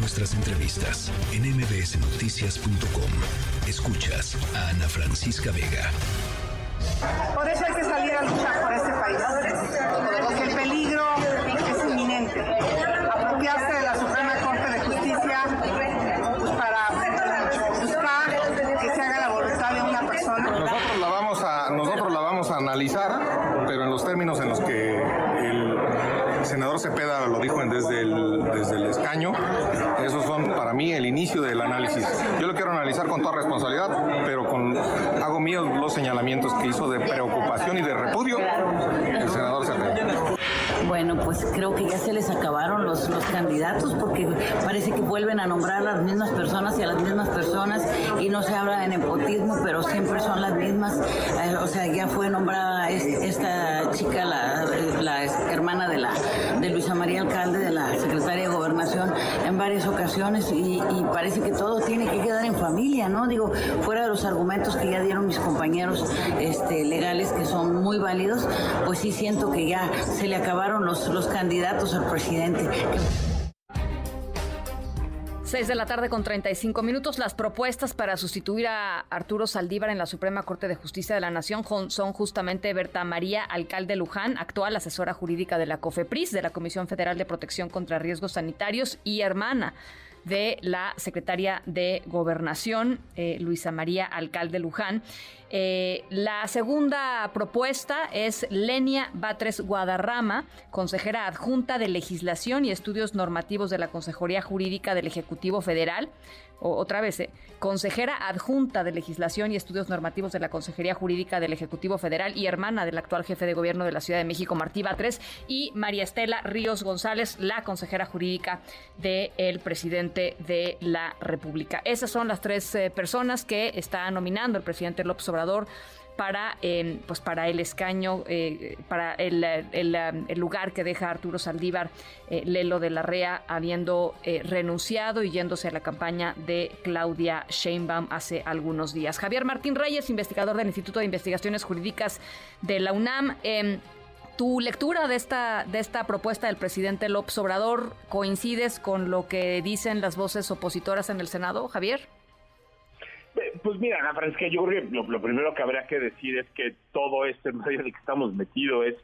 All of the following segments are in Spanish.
nuestras entrevistas en mbsnoticias.com. Escuchas a Ana Francisca Vega. Por eso hay que salir a luchar por este país, porque el peligro es inminente. Apropiarse de la Suprema Corte de Justicia pues, para buscar que se haga la voluntad de una persona. Nosotros la vamos a, nosotros la vamos a analizar, pero en los términos en los que el senador Cepeda lo dijo desde el, desde el escaño, esos son para mí el inicio del análisis. Yo lo quiero analizar con toda responsabilidad, pero con hago míos los señalamientos que hizo de preocupación y de repudio el senador Cepeda. Bueno, pues creo que ya se les acabaron los, los candidatos porque parece que vuelven a nombrar a las mismas personas y a las mismas personas y no se habla de nepotismo, pero siempre son las mismas. Eh, o sea, ya fue nombrada esta chica, la, la hermana de la de Luisa María Alcalde, de la secretaria de Gobernación, en varias ocasiones y, parece que todo tiene que quedar en familia, ¿no? Digo, fuera de los argumentos que ya dieron mis compañeros este, legales, que son muy válidos, pues sí siento que ya se le acabaron los, los candidatos al presidente. 6 de la tarde con 35 minutos. Las propuestas para sustituir a Arturo Saldívar en la Suprema Corte de Justicia de la Nación son justamente Berta María Alcalde Luján, actual asesora jurídica de la COFEPRIS, de la Comisión Federal de Protección contra Riesgos Sanitarios y hermana de la secretaria de Gobernación, eh, Luisa María Alcalde Luján. Eh, la segunda propuesta es Lenia Batres Guadarrama, consejera adjunta de Legislación y Estudios Normativos de la Consejería Jurídica del Ejecutivo Federal otra vez, eh, consejera adjunta de Legislación y Estudios Normativos de la Consejería Jurídica del Ejecutivo Federal y hermana del actual jefe de gobierno de la Ciudad de México, Martí Batres, y María Estela Ríos González, la consejera jurídica del presidente de la República. Esas son las tres eh, personas que está nominando el presidente López Obrador para, pues para el escaño, eh, para el, lugar que deja Arturo Saldívar, eh, Lelo de la Rea, habiendo eh, renunciado y yéndose a la campaña de Claudia Sheinbaum hace algunos días. Javier Martín Reyes, investigador del Instituto de Investigaciones Jurídicas de la UNAM. Em, ¿Tu lectura de esta, de esta propuesta del presidente López Obrador coincides con lo que dicen las voces opositoras en el Senado, Javier? Pues mira, Ana Francisca, yo creo que lo, primero que habría que decir es que todo este medio en el que estamos metidos es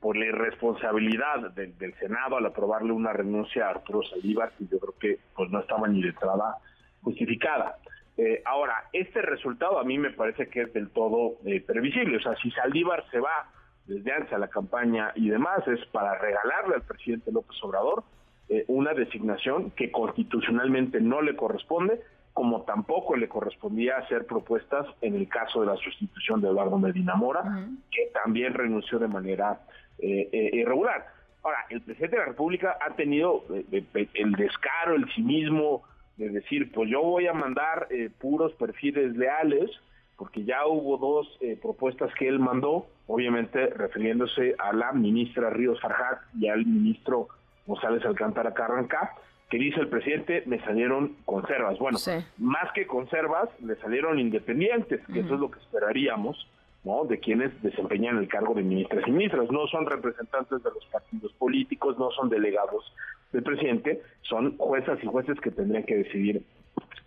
por la irresponsabilidad del, Senado al aprobarle una renuncia a Arturo Saldívar, que yo creo que pues no estaba ni de entrada justificada. Eh, ahora, este resultado a mí me parece que es del todo eh, previsible. O sea, si Saldívar se va desde antes a la campaña y demás, es para regalarle al presidente López Obrador eh, una designación que constitucionalmente no le corresponde, como tampoco le correspondía hacer propuestas en el caso de la sustitución de Eduardo Medina Mora, que también renunció de manera eh, eh, irregular. Ahora, el presidente de la República ha tenido eh, el descaro, el cinismo de decir, pues yo voy a mandar puros perfiles leales, porque ya hubo dos propuestas que él mandó, obviamente refiriéndose a la ministra Ríos Farjat y al ministro González Alcántara Carranca, que dice el presidente, me salieron conservas. Bueno, más que conservas, le salieron independientes, que eso es lo que esperaríamos, ¿no? De quienes desempeñan el cargo de ministras y ministras. No son representantes de los partidos políticos, no son delegados del presidente, son juezas y jueces que tendrían que decidir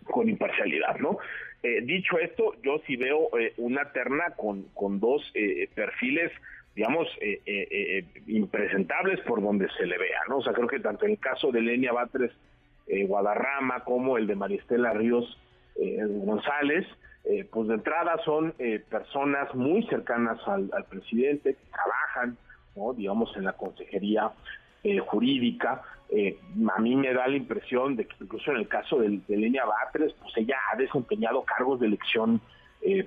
con imparcialidad, ¿no? Eh, dicho esto, yo sí veo eh, una terna con, con dos eh, perfiles digamos, eh, eh, eh, impresentables por donde se le vea, ¿no? O sea, creo que tanto el caso de Lenia Batres Guadarrama como el de Maristela Ríos González, pues de entrada son personas muy cercanas al, presidente, que trabajan, ¿no? digamos, en la consejería jurídica. A mí me da la impresión de que incluso en el caso de, de Lenia Batres, pues ella ha desempeñado cargos de elección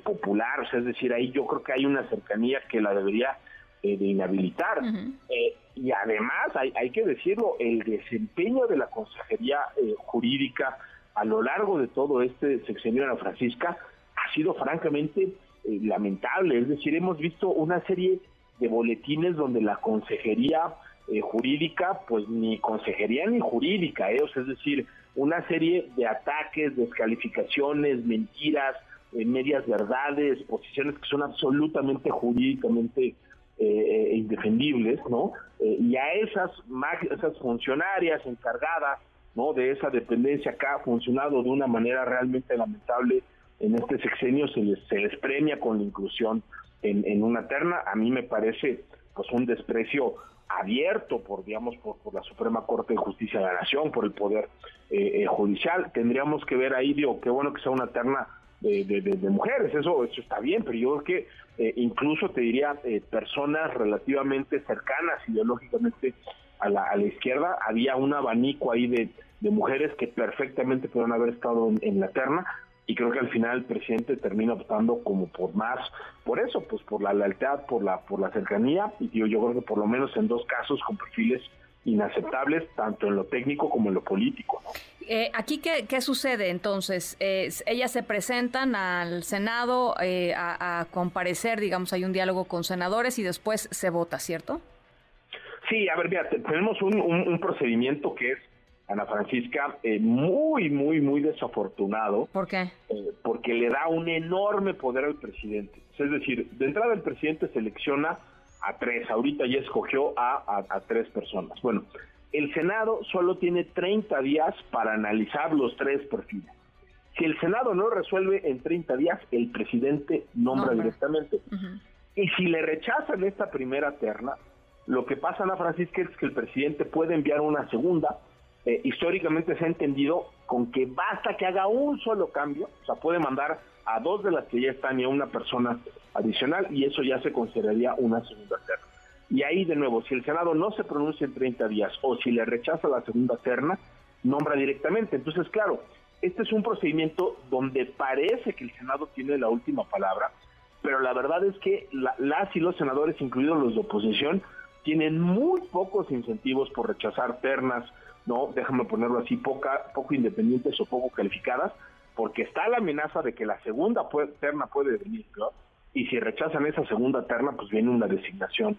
popular, o sea, es decir, ahí yo creo que hay una cercanía que la debería eh, de inhabilitar. Eh, y además, hay, hay, que decirlo, el desempeño de la Consejería eh, Jurídica a lo largo de todo este sexenio de la Francisca ha sido francamente lamentable. Es decir, hemos visto una serie de boletines donde la Consejería Jurídica, pues ni Consejería ni Jurídica, ¿eh? es decir, una serie de ataques, descalificaciones, mentiras, medias verdades, posiciones que son absolutamente jurídicamente eh, indefendibles, ¿no? Eh, y a esas, esas funcionarias encargadas ¿no? De esa dependencia que ha funcionado de una manera realmente lamentable en este sexenio, se les, se les premia con la inclusión en, en una terna. A mí me parece pues un desprecio abierto por digamos por, por, la Suprema Corte de Justicia de la Nación, por el poder eh, eh, judicial. Tendríamos que ver ahí, digo, qué bueno que sea una terna de, de, mujeres, eso, eso está bien, pero yo creo que eh, incluso te diría eh, personas relativamente cercanas ideológicamente a la, a la izquierda, había un abanico ahí de, mujeres que perfectamente pudieron haber estado en la terna, y creo que al final el presidente termina optando como por más, por eso, pues por la lealtad, por la, por la cercanía, y yo, yo creo que por lo menos en dos casos con perfiles inaceptables, tanto en lo técnico como en lo político. Eh, ¿Aquí qué, qué, sucede entonces? Eh, ellas se presentan al Senado eh, a, a, comparecer, digamos, hay un diálogo con senadores y después se vota, ¿cierto? Sí, a ver, mira, tenemos un, un, un procedimiento que es Ana Francisca, eh, muy, muy, muy desafortunado. ¿Por qué? Eh, porque le da un enorme poder al presidente. Es decir, de entrada el presidente selecciona a tres, ahorita ya escogió a, a, a tres personas. Bueno, el Senado solo tiene 30 días para analizar los tres perfiles. Si el Senado no resuelve en 30 días, el presidente nombra no, directamente. Uh -huh. Y si le rechazan esta primera terna, lo que pasa, Ana Francisca, es que el presidente puede enviar una segunda, eh, históricamente se ha entendido con que basta que haga un solo cambio, o sea, puede mandar a dos de las que ya están y a una persona adicional y eso ya se consideraría una segunda terna. Y ahí de nuevo, si el Senado no se pronuncia en 30 días o si le rechaza la segunda terna, nombra directamente. Entonces, claro, este es un procedimiento donde parece que el Senado tiene la última palabra, pero la verdad es que la, las y los senadores, incluidos los de oposición, tienen muy pocos incentivos por rechazar ternas, no, déjame ponerlo así, poca, poco independientes o poco calificadas, porque está la amenaza de que la segunda puede, terna puede venir, ¿no? Y si rechazan esa segunda terna, pues viene una designación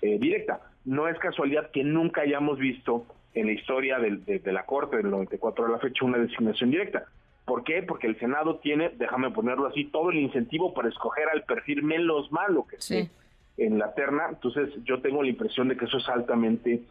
eh, directa. No es casualidad que nunca hayamos visto en la historia del, de, de, la Corte del 94 a la fecha una designación directa. ¿Por qué? Porque el Senado tiene, déjame ponerlo así, todo el incentivo para escoger al perfil menos malo que sí. esté en la terna. Entonces yo tengo la impresión de que eso es altamente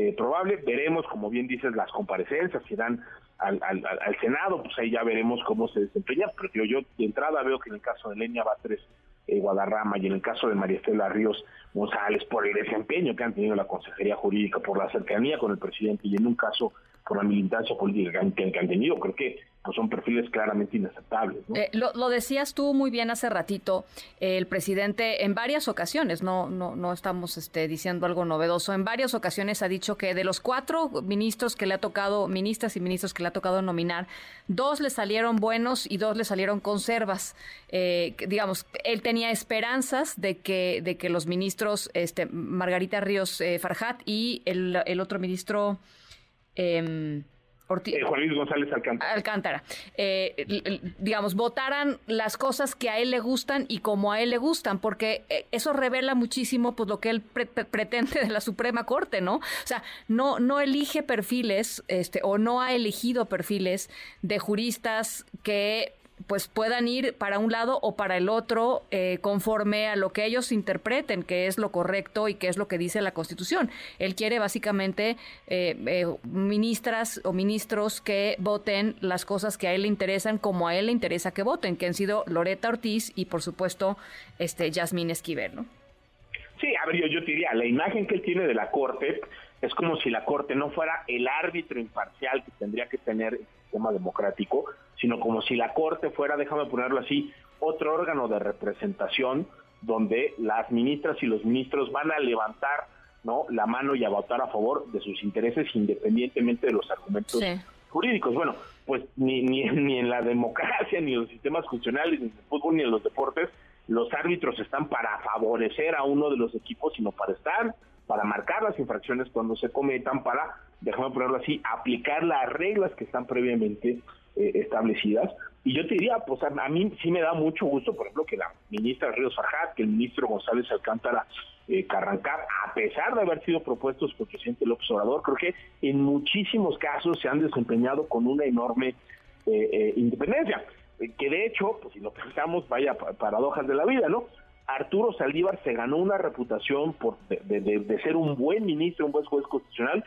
eh, probable. Veremos, como bien dices, las comparecencias que dan al, al, al, Senado, pues ahí ya veremos cómo se desempeña. Pero yo, yo de entrada veo que en el caso de Lenia Batres eh, Guadarrama y en el caso de María Estela Ríos González, por el desempeño que han tenido la Consejería Jurídica, por la cercanía con el presidente y en un caso por la militancia política que han, que han tenido, creo que pues son perfiles claramente inaceptables. Eh, lo, lo, decías tú muy bien hace ratito, eh, el presidente en varias ocasiones, no, no, no estamos este, diciendo algo novedoso, en varias ocasiones ha dicho que de los cuatro ministros que le ha tocado, ministras y ministros que le ha tocado nominar, dos le salieron buenos y dos le salieron conservas. Eh, digamos, él tenía esperanzas de que, de que los ministros, este, Margarita Ríos eh, Farjat y el, el otro ministro... Eh, Ortiz, eh, Juan Luis González Alcántara. Alcántara. Eh, digamos, votaran las cosas que a él le gustan y como a él le gustan, porque eh, eso revela muchísimo pues lo que él pre pretende de la Suprema Corte, ¿no? O sea, no, no elige perfiles, este, o no ha elegido perfiles de juristas que pues puedan ir para un lado o para el otro eh, conforme a lo que ellos interpreten que es lo correcto y que es lo que dice la Constitución. Él quiere básicamente eh, eh, ministras o ministros que voten las cosas que a él le interesan como a él le interesa que voten, que han sido Loreta Ortiz y por supuesto este Yasmín Esquivel, ¿no? Sí, a ver, yo, yo te diría, la imagen que él tiene de la Corte es como si la Corte no fuera el árbitro imparcial que tendría que tener el sistema democrático, sino como si la Corte fuera, déjame ponerlo así, otro órgano de representación donde las ministras y los ministros van a levantar no la mano y a votar a favor de sus intereses independientemente de los argumentos sí. jurídicos. Bueno, pues ni, ni, ni en la democracia, ni en los sistemas funcionales, ni en el fútbol, ni en los deportes, los árbitros están para favorecer a uno de los equipos, sino para estar, para marcar las infracciones cuando se cometan, para, déjame ponerlo así, aplicar las reglas que están previamente eh, establecidas. Y yo te diría, pues a, mí sí me da mucho gusto, por ejemplo, que la ministra Ríos Farjat, que el ministro González Alcántara eh, Carrancar, a pesar de haber sido propuestos por el presidente López Obrador, creo que en muchísimos casos se han desempeñado con una enorme eh, eh, independencia que de hecho, pues si lo pensamos, vaya paradojas de la vida, ¿no? Arturo Saldívar se ganó una reputación por de, ser un buen ministro, un buen juez constitucional,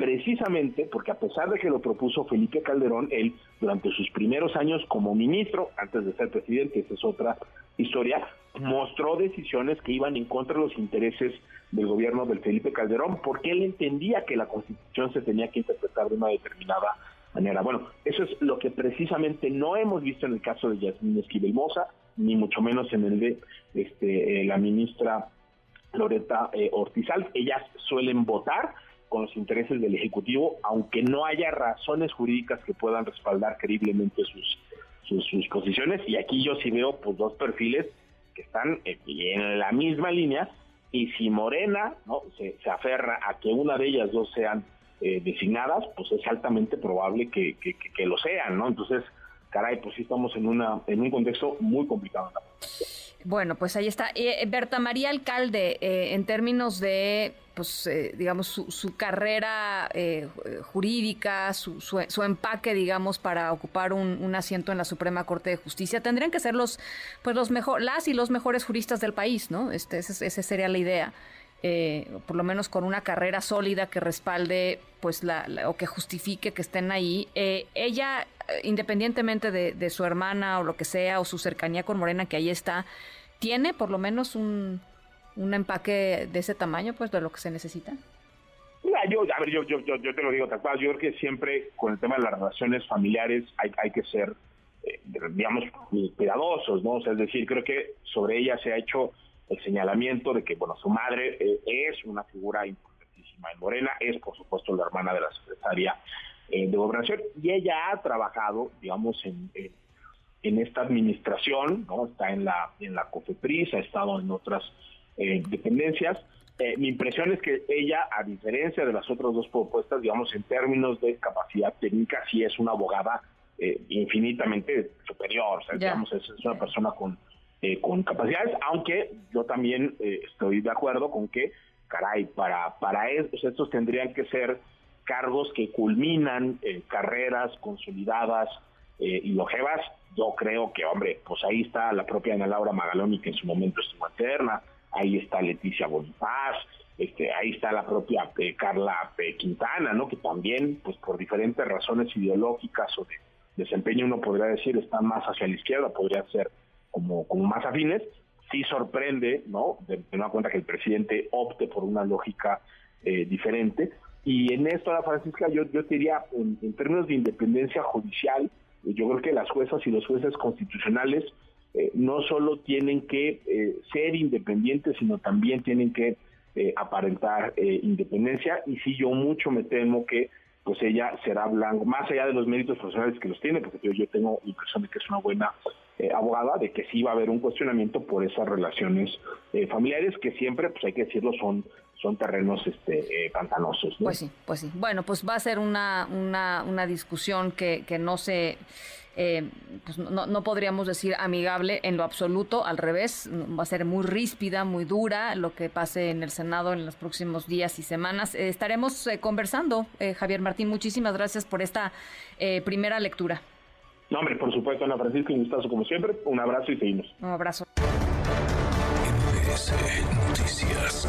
precisamente porque a pesar de que lo propuso Felipe Calderón, él durante sus primeros años como ministro, antes de ser presidente, esa es otra historia, mostró decisiones que iban en contra de los intereses del gobierno del Felipe Calderón, porque él entendía que la constitución se tenía que interpretar de una determinada manera. Bueno, eso es lo que precisamente no hemos visto en el caso de Yasmín Esquivel Moza, ni mucho menos en el de este, eh, la ministra Loreta eh, Ortizal. Ellas suelen votar con los intereses del Ejecutivo, aunque no haya razones jurídicas que puedan respaldar creíblemente sus, sus, posiciones. Y aquí yo sí veo pues, dos perfiles que están eh, en la misma línea. Y si Morena no se, aferra a que una de ellas dos sean eh, designadas, pues es altamente probable que, que, lo sean, ¿no? Entonces, caray, pues sí estamos en, una, en un contexto muy complicado. Bueno, pues ahí está. Eh, Berta María Alcalde, eh, en términos de, pues, eh, digamos, su, carrera jurídica, su, su, empaque, digamos, para ocupar un, asiento en la Suprema Corte de Justicia, tendrían que ser los, pues, los mejor, las y los mejores juristas del país, ¿no? Este, esa sería la idea. Por lo menos con una carrera sólida que respalde, pues, la, o que justifique que estén ahí. ella independientemente de, su hermana o lo que sea, o su cercanía con Morena, que ahí está, tiene por lo menos un, un empaque de ese tamaño, pues de lo que se necesita. Mira, yo, a ver, yo, yo, yo, te lo digo tal cual, yo creo que siempre con el tema de las relaciones familiares hay, que ser, eh, digamos, cuidadosos, ¿no? Es decir, creo que sobre ella se ha hecho el señalamiento de que, bueno, su madre eh, es una figura importantísima en Morena, es por supuesto la hermana de la secretaria eh, de gobernación y ella ha trabajado, digamos, en, en, esta administración, ¿no? Está en la, en la COFEPRIS, ha estado en otras eh, dependencias. Eh, mi impresión es que ella, a diferencia de las otras dos propuestas, digamos, en términos de capacidad técnica, sí es una abogada infinitamente superior, o sea, digamos, es, una persona con, con capacidades, aunque yo también estoy de acuerdo con que, caray, para, para estos tendrían que ser cargos que culminan eh, carreras consolidadas eh, y longevas, yo creo que, hombre, pues ahí está la propia Ana Laura Magaloni, que en su momento estuvo eterna, ahí está Leticia Bonifaz, este, ahí está la propia eh, Carla Quintana, ¿no? Que también, pues por diferentes razones ideológicas o de desempeño, uno podría decir, está más hacia la izquierda, podría ser como, como más afines. Sí sorprende, ¿no? De tener cuenta que el presidente opte por una lógica diferente, y en esto, la Francisca, yo, yo diría, en, términos de independencia judicial, yo creo que las juezas y los jueces constitucionales eh, no solo tienen que eh, ser independientes, sino también tienen que eh, aparentar independencia. Y sí, yo mucho me temo que pues ella será blanco, más allá de los méritos profesionales que los tiene, porque yo, yo tengo la impresión de que es una buena abogada, de que sí va a haber un cuestionamiento por esas relaciones familiares que siempre, pues hay que decirlo, son son terrenos este, eh, pantanosos. Pues sí, pues sí. Bueno, pues va a ser una, una, una discusión que, que no se... Eh, pues no, no, podríamos decir amigable en lo absoluto, al revés, va a ser muy ríspida, muy dura lo que pase en el Senado en los próximos días y semanas. Eh, estaremos conversando, Javier Martín, muchísimas gracias por esta primera lectura. No, hombre, por supuesto, Ana Francisca, un gustazo como siempre, un abrazo y seguimos. Un abrazo. Noticias.